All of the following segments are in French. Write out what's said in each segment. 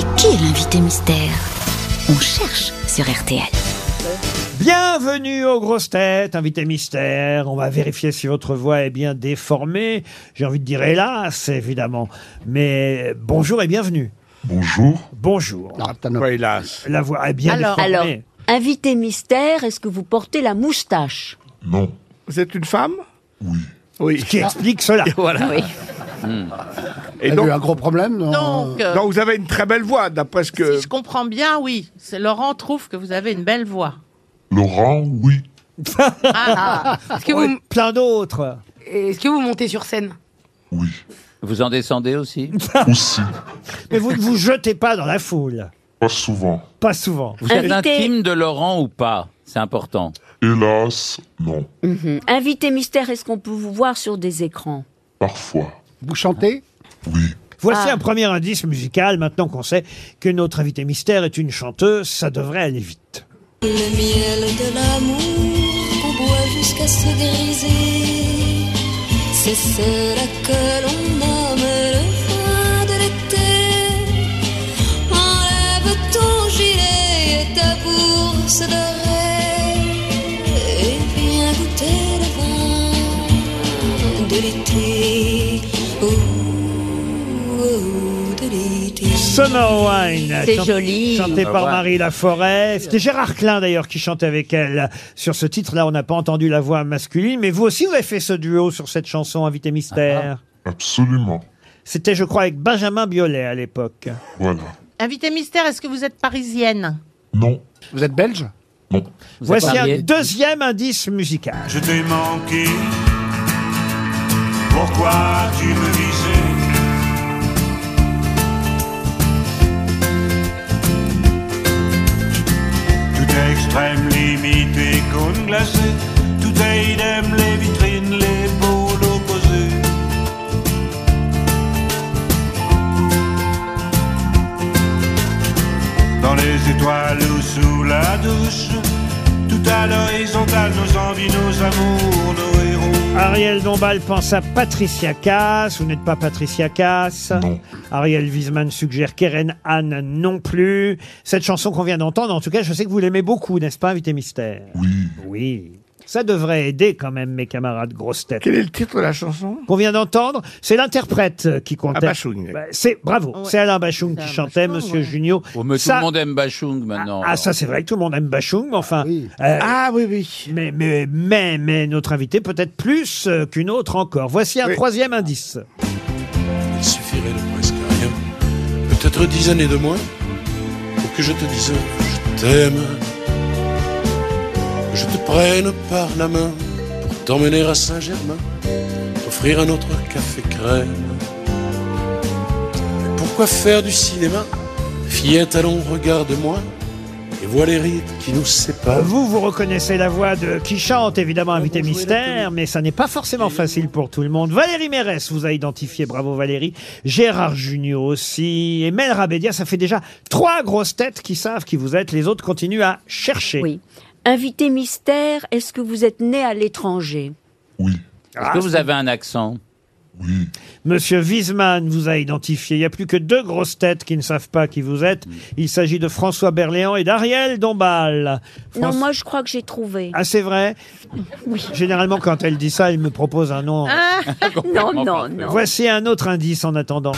Mais qui est l'invité mystère? On cherche sur RTL. Bienvenue aux grosses têtes, invité mystère. On va vérifier si votre voix est bien déformée. J'ai envie de dire hélas, évidemment. Mais bonjour et bienvenue. Bonjour. Bonjour. Quoi, hélas. La voix est bien Alors- déformée. alors, Invité mystère, est-ce que vous portez la moustache? Non. Vous êtes une femme? Oui. Oui. Ce qui explique cela. Voilà. Oui. Et Elle a donc, eu un gros problème non Donc, euh, donc, vous avez une très belle voix, d'après ce que... si je comprends bien, oui. C'est Laurent trouve que vous avez une belle voix. Laurent, oui. Est-ce que, Oui, vous, plein d'autres. est-ce que vous montez sur scène? Oui. Vous en descendez aussi? Aussi. Mais vous ne vous jetez pas dans la foule. Pas souvent. Pas souvent. Vous êtes Invité- intime de Laurent ou pas? C'est important. Hélas, non. Mhm. Invité mystère, est-ce qu'on peut vous voir sur des écrans? Parfois. Vous chantez? Oui. Voici Ah. un premier indice musical. Maintenant qu'on sait que notre invité mystère est une chanteuse, ça devrait aller vite. Le miel de l'amour qu'on boit jusqu'à se griser, c'est cela que l'on nomme le vin de l'été. Enlève ton gilet et ta bourse dorée, et viens goûter le vin de l'été. Summer Wine. C'est chant- joli. Chanté par. Marie Laforêt. C'était Gérard Klein d'ailleurs qui chantait avec elle sur ce titre-là. On n'a pas entendu la voix masculine, mais vous aussi vous avez fait ce duo sur cette chanson Invité Mystère. Absolument. C'était, je crois, avec Benjamin Biolay à l'époque. Voilà. Invité mystère, est-ce que vous êtes parisienne? Non. Vous êtes belge? Non. Vous Voici un deuxième indice musical. Je t'ai manqué. Pourquoi tu me visais extrême, limite et cône glacé. Tout est idem, les vitrines, les pôles opposés. Dans les étoiles ou sous la douche. Tout à l'horizontale, nos envies, nos amours, nos héros. Ariel Dombal pense à Patricia Cass. Vous n'êtes pas Patricia Cass. Non. Ariel Wiesman suggère Keren Anne non plus. Cette chanson qu'on vient d'entendre, en tout cas, je sais que vous l'aimez beaucoup, n'est-ce pas, Invité Mystère? Oui. Oui. Ça devrait aider quand même mes camarades grosses têtes. Quel est le titre de la chanson? Qu'on vient d'entendre, c'est l'interprète qui comptait. Ah, Bachung. Bah, c'est bravo, Ouais. c'est Alain Bachung C'est qui Alain chantait, Bachung, Monsieur ouais. Junio. Oh, mais Ça- tout le monde aime Bachung maintenant. Ah, ça c'est vrai que tout le monde aime Bachung, mais enfin, Oui. euh, Ah oui, oui. mais, mais, mais, mais notre invité peut-être plus euh, qu'une autre encore. Voici un Oui. troisième indice. Peut-être dix années de moins, pour que je te dise je t'aime. Que je te prenne par la main pour t'emmener à Saint-Germain, t'offrir un autre café crème. Mais pourquoi faire du cinéma? Fillette, allons, regarde-moi et vois les rides qui nous séparent. Vous, vous reconnaissez la voix de qui chante, évidemment, invité bonjour, mystère, mais ça n'est pas forcément facile pour tout le monde. Valérie Mérès vous a identifié, bravo Valérie. Gérard Junior aussi. Et Mel Rabédia, ça fait déjà trois grosses têtes qui savent qui vous êtes. Les autres continuent à chercher. Oui. Invité mystère, est-ce que vous êtes né à l'étranger? Oui. Est-ce que vous avez un accent? Oui. Monsieur Wiesmann vous a identifié. Il n'y a plus que deux grosses têtes qui ne savent pas qui vous êtes. Il s'agit de François Berléand et d'Ariel Dombal. Non, moi je crois que j'ai trouvé. Ah, c'est vrai Généralement, quand elle dit ça, elle me propose un nom. Ah, non, non, non. Voici un autre indice en attendant.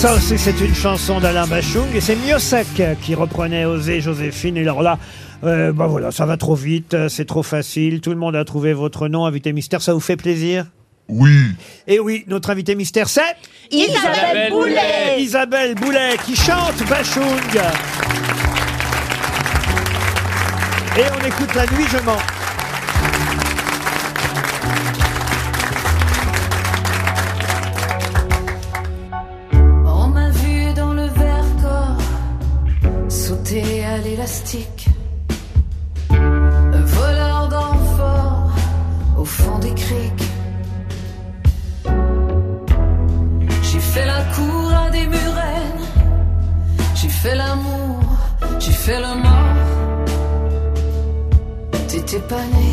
Ça aussi, c'est une chanson d'Alain Bachung et c'est Miossec qui reprenait Oser Joséphine. Et alors là, euh, bah voilà, ça va trop vite, euh, c'est trop facile. Tout le monde a trouvé votre nom, invité mystère. Ça vous fait plaisir? Oui. Et oui, notre invité mystère, c'est Isabelle Boulet Isabelle Boulet qui chante Bachung. Et on écoute La nuit, je mens. Un voleur d'enfants au fond des criques. J'ai fait la cour à des murennes. J'ai fait l'amour, j'ai fait le mort. T'étais pas né.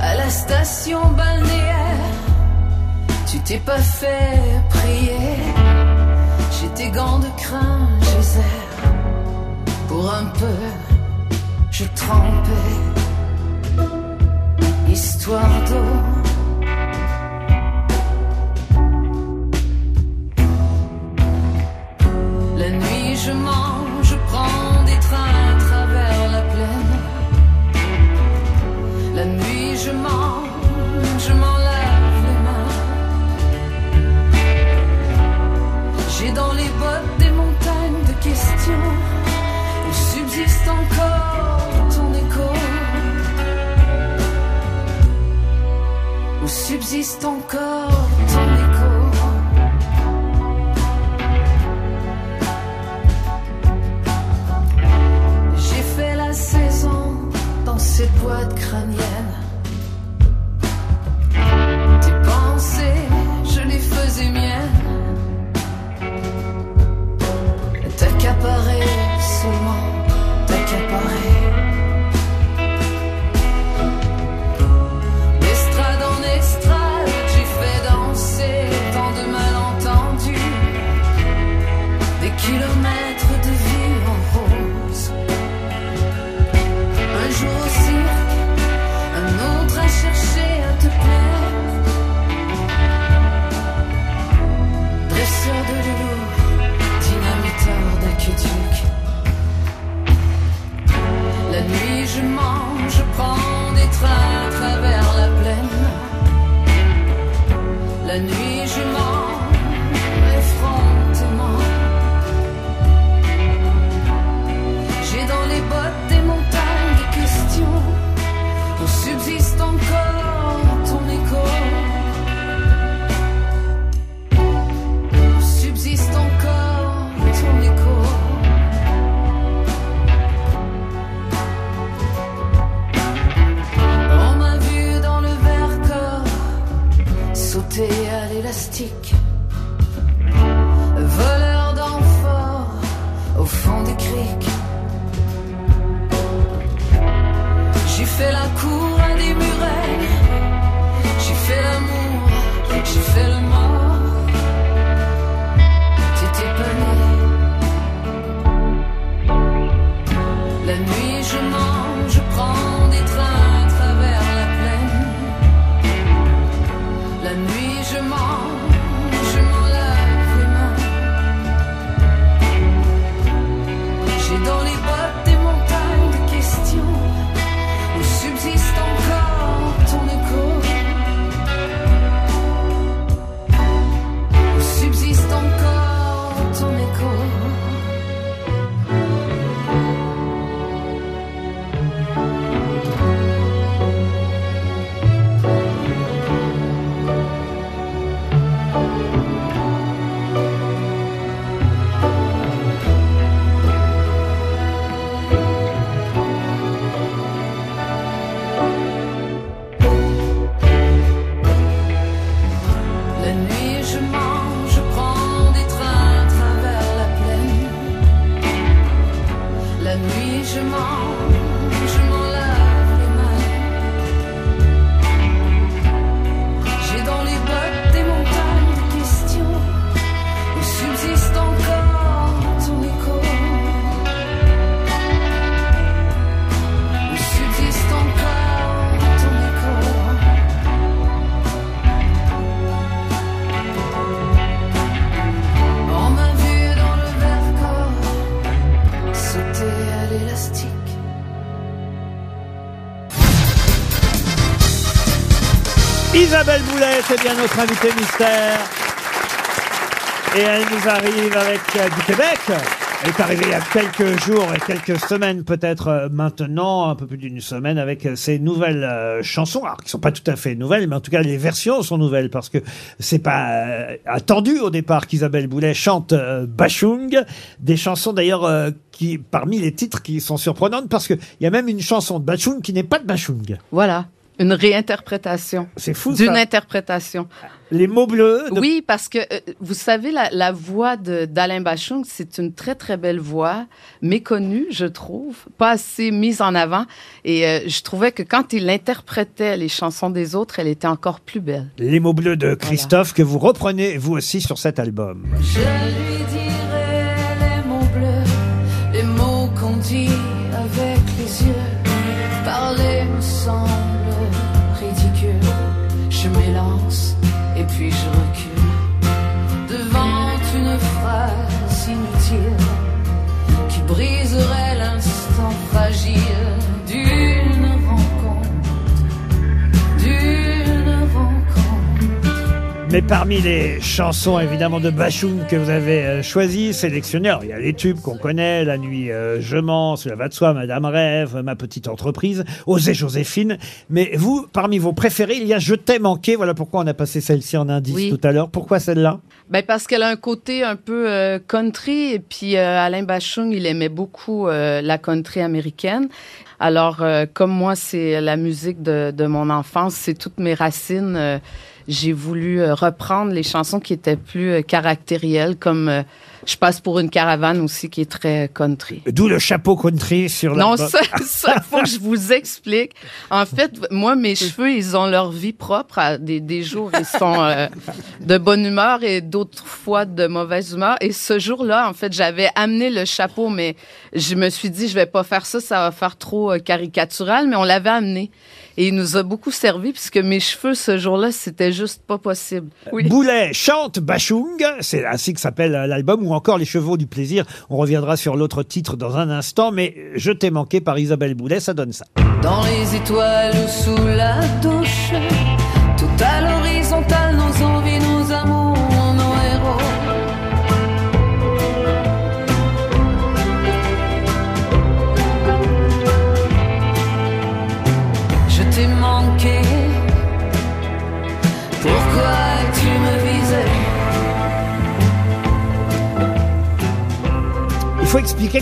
À la station balnéaire, tu t'es pas fait gants de crin, je Pour un peu, je trempais. Histoire où subsiste encore ton écho. J'ai fait la saison dans cette boîte crânienne. nuit. plastic c'est bien notre invité mystère. Et elle nous arrive avec euh, du Québec. Elle est arrivée il y a quelques jours et quelques semaines peut-être euh, maintenant, un peu plus d'une semaine, avec euh, ses nouvelles chansons, alors qui sont pas tout à fait nouvelles, mais en tout cas les versions sont nouvelles parce que c'est pas attendu au départ qu'Isabelle Boulet chante Bachung, des chansons d'ailleurs qui parmi les titres qui sont surprenantes parce que il y a même une chanson de Bachung qui n'est pas de Bachung. Voilà. Une réinterprétation. C'est fou. D'une interprétation. Les mots bleus. Oui, parce que euh, vous savez, la, la voix d'Alain Bachung, c'est une très très belle voix, méconnue, je trouve, pas assez mise en avant. Et euh, je trouvais que quand il interprétait les chansons des autres, elle était encore plus belle. Les mots bleus de Christophe que vous reprenez vous aussi sur cet album. Mais parmi les chansons évidemment de Bachung que vous avez euh, choisies, sélectionnées, alors, il y a les tubes qu'on connaît, La nuit euh, je mens, Cela va de soi, Madame Rêve, Ma petite entreprise, Osez Joséphine. Mais vous, parmi vos préférés, il y a Je t'ai manqué. Voilà pourquoi on a passé celle-ci en indice Oui. tout à l'heure. Pourquoi celle-là? Ben parce qu'elle a un côté un peu euh, country et puis euh, Alain Bachung, il aimait beaucoup la country américaine. Alors euh, comme moi, c'est la musique de, de mon enfance, c'est toutes mes racines. euh, j'ai voulu euh, reprendre les chansons qui étaient plus caractérielles, comme Je passe pour une caravane aussi qui est très country. D'où le chapeau country sur Non, l'album. ça, ça, faut que je vous explique. En fait, moi, mes cheveux, ils ont leur vie propre. À des, des jours, ils sont euh, de bonne humeur et d'autres fois de mauvaise humeur. Et ce jour-là, en fait, j'avais amené le chapeau, mais je me suis dit, je vais pas faire ça, ça va faire trop euh, caricatural, mais on l'avait amené. Et il nous a beaucoup servi puisque mes cheveux, ce jour-là, c'était juste pas possible. Oui. Boulet chante Bachung, c'est ainsi que s'appelle euh, l'album, ou encore Les Chevaux du Plaisir. On reviendra sur l'autre titre dans un instant, mais Je t'ai manqué par Isabelle Boulet, ça donne ça. Dans les étoiles ou sous la douche, tout à l'horizontale,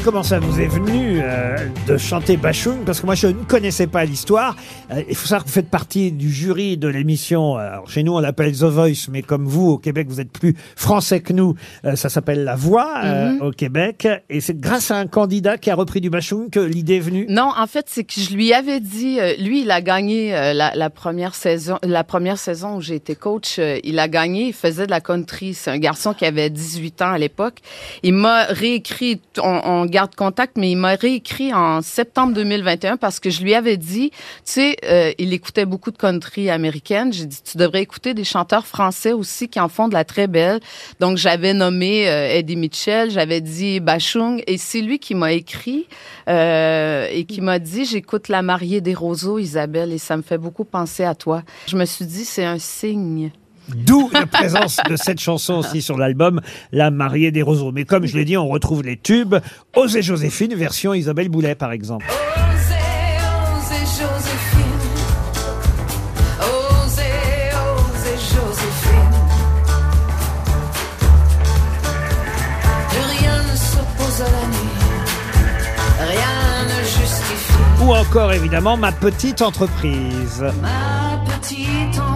comment ça vous est venu euh, de chanter Bachung, parce que moi je ne connaissais pas l'histoire. Euh, il faut savoir que vous faites partie du jury de l'émission. euh, Alors, chez nous on l'appelle The Voice, mais comme vous au Québec vous êtes plus français que nous, euh, ça s'appelle La Voix euh, Mhm. au Québec. Et c'est grâce à un candidat qui a repris du Bachung que l'idée est venue? Non, en fait, c'est que je lui avais dit, euh, lui, il a gagné euh, la, la première saison, la première saison où j'ai été coach. euh, il a gagné, il faisait de la country. C'est un garçon qui avait 18 ans à l'époque. Il m'a réécrit, on, on garde contact, mais il m'a réécrit en septembre 2021 parce que je lui avais dit, tu sais, euh, il écoutait beaucoup de country américaine. J'ai dit, tu devrais écouter des chanteurs français aussi qui en font de la très belle. Donc, j'avais nommé euh, Eddie Mitchell, j'avais dit Bachung, et c'est lui qui m'a écrit euh, et qui m'a dit, j'écoute La mariée des roseaux, Isabelle, et ça me fait beaucoup penser à toi. Je me suis dit, c'est un signe. D'où la présence de cette chanson aussi sur l'album La mariée des roseaux. Mais comme je l'ai dit, on retrouve les tubes. Osez Joséphine, version Isabelle Boulet par exemple. Osez, osez Joséphine. Osez, osez Joséphine. Plus rien ne s'oppose à la nuit. Rien ne justifie. Ou encore évidemment Ma petite entreprise. Ma petite entreprise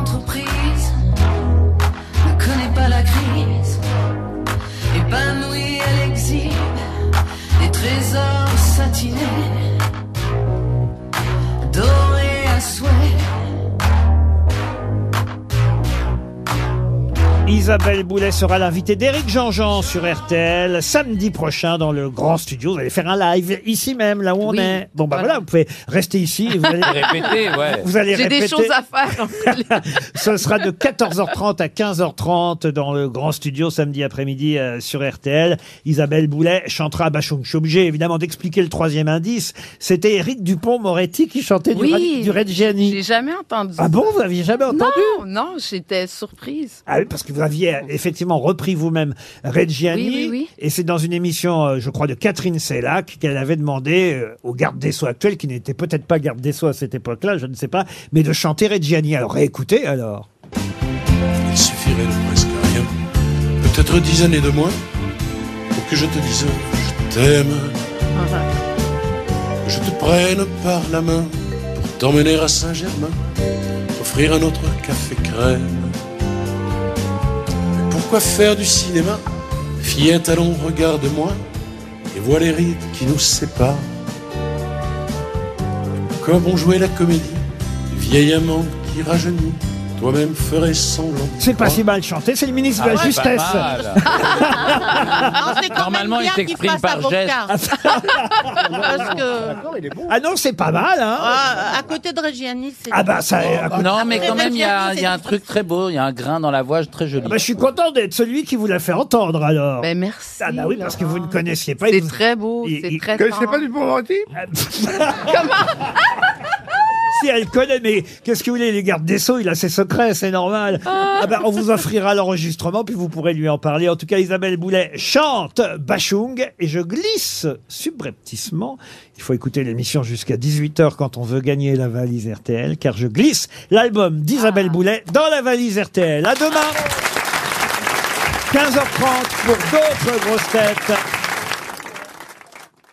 Martinez. Isabelle Boulet sera l'invitée d'Éric Jean-Jean sur RTL samedi prochain dans le grand studio. Vous allez faire un live ici même, là où on Oui, est. Bon, bah voilà. voilà. vous pouvez rester ici. Et vous allez Répétez, ouais. Vous allez J'ai répéter. des choses à faire. Ce sera de 14h30 à 15h30 dans le grand studio samedi après-midi euh, sur RTL. Isabelle Boulet chantera Bachung. Je suis obligé évidemment d'expliquer le troisième indice. C'était Éric Dupont-Moretti qui chantait du. Ra- du Reggiani. J'ai jamais entendu. Ah bon, vous aviez jamais entendu Non, non, j'étais surprise. Ah oui, parce que vous aviez euh, effectivement repris vous-même Reggiani. Oui, oui, oui. Et c'est dans une émission, euh, je crois, de Catherine Sellac qu'elle avait demandé euh, au garde des Sceaux actuel, qui n'était peut-être pas garde des Sceaux à cette époque-là, je ne sais pas, mais de chanter Reggiani. Alors réécoutez alors. Il suffirait de presque rien, peut-être dix années de moins, pour que je te dise je t'aime, que je te prenne par la main pour t'emmener à Saint-Germain, offrir un autre café crème, quoi faire du cinéma. Fillette, allons, regarde-moi et vois les rides qui nous séparent. Comme on jouait la comédie, vieil amant qui rajeunit, toi-même ferais semblant. C'est pas si mal chanté, c'est le ministre de Ah la ouais, Justesse. Non, c'est quand Normalement, même il bien qu'il s'exprime fasse par avocat. Parce que Ah non, c'est pas mal, hein ah, à côté de Reggiani, c'est. Ah bah ça. à côté- Non, mais quand même, il y a, Reggiani, il y a un c'est truc très beau, il y a un grain dans la voix très joli. Ah bah, je suis content d'être celui qui vous l'a fait entendre alors. Ben merci. Ah bah oui, parce que vous ne connaissiez pas. C'est vous- très beau, Il- c'est il- très Vous connaissez tendre. pas du Pavarotti Si elle connaît, mais qu'est-ce que vous voulez, les gardes des Sceaux, il a ses secrets, c'est normal. Ah bah, on vous offrira l'enregistrement, puis vous pourrez lui en parler. En tout cas, Isabelle Boulet chante Bachung, et je glisse subrepticement. Il faut écouter l'émission jusqu'à 18h quand on veut gagner la valise RTL, car je glisse l'album d'Isabelle Boulet dans la valise RTL. À demain 15h30 pour d'autres grosses têtes.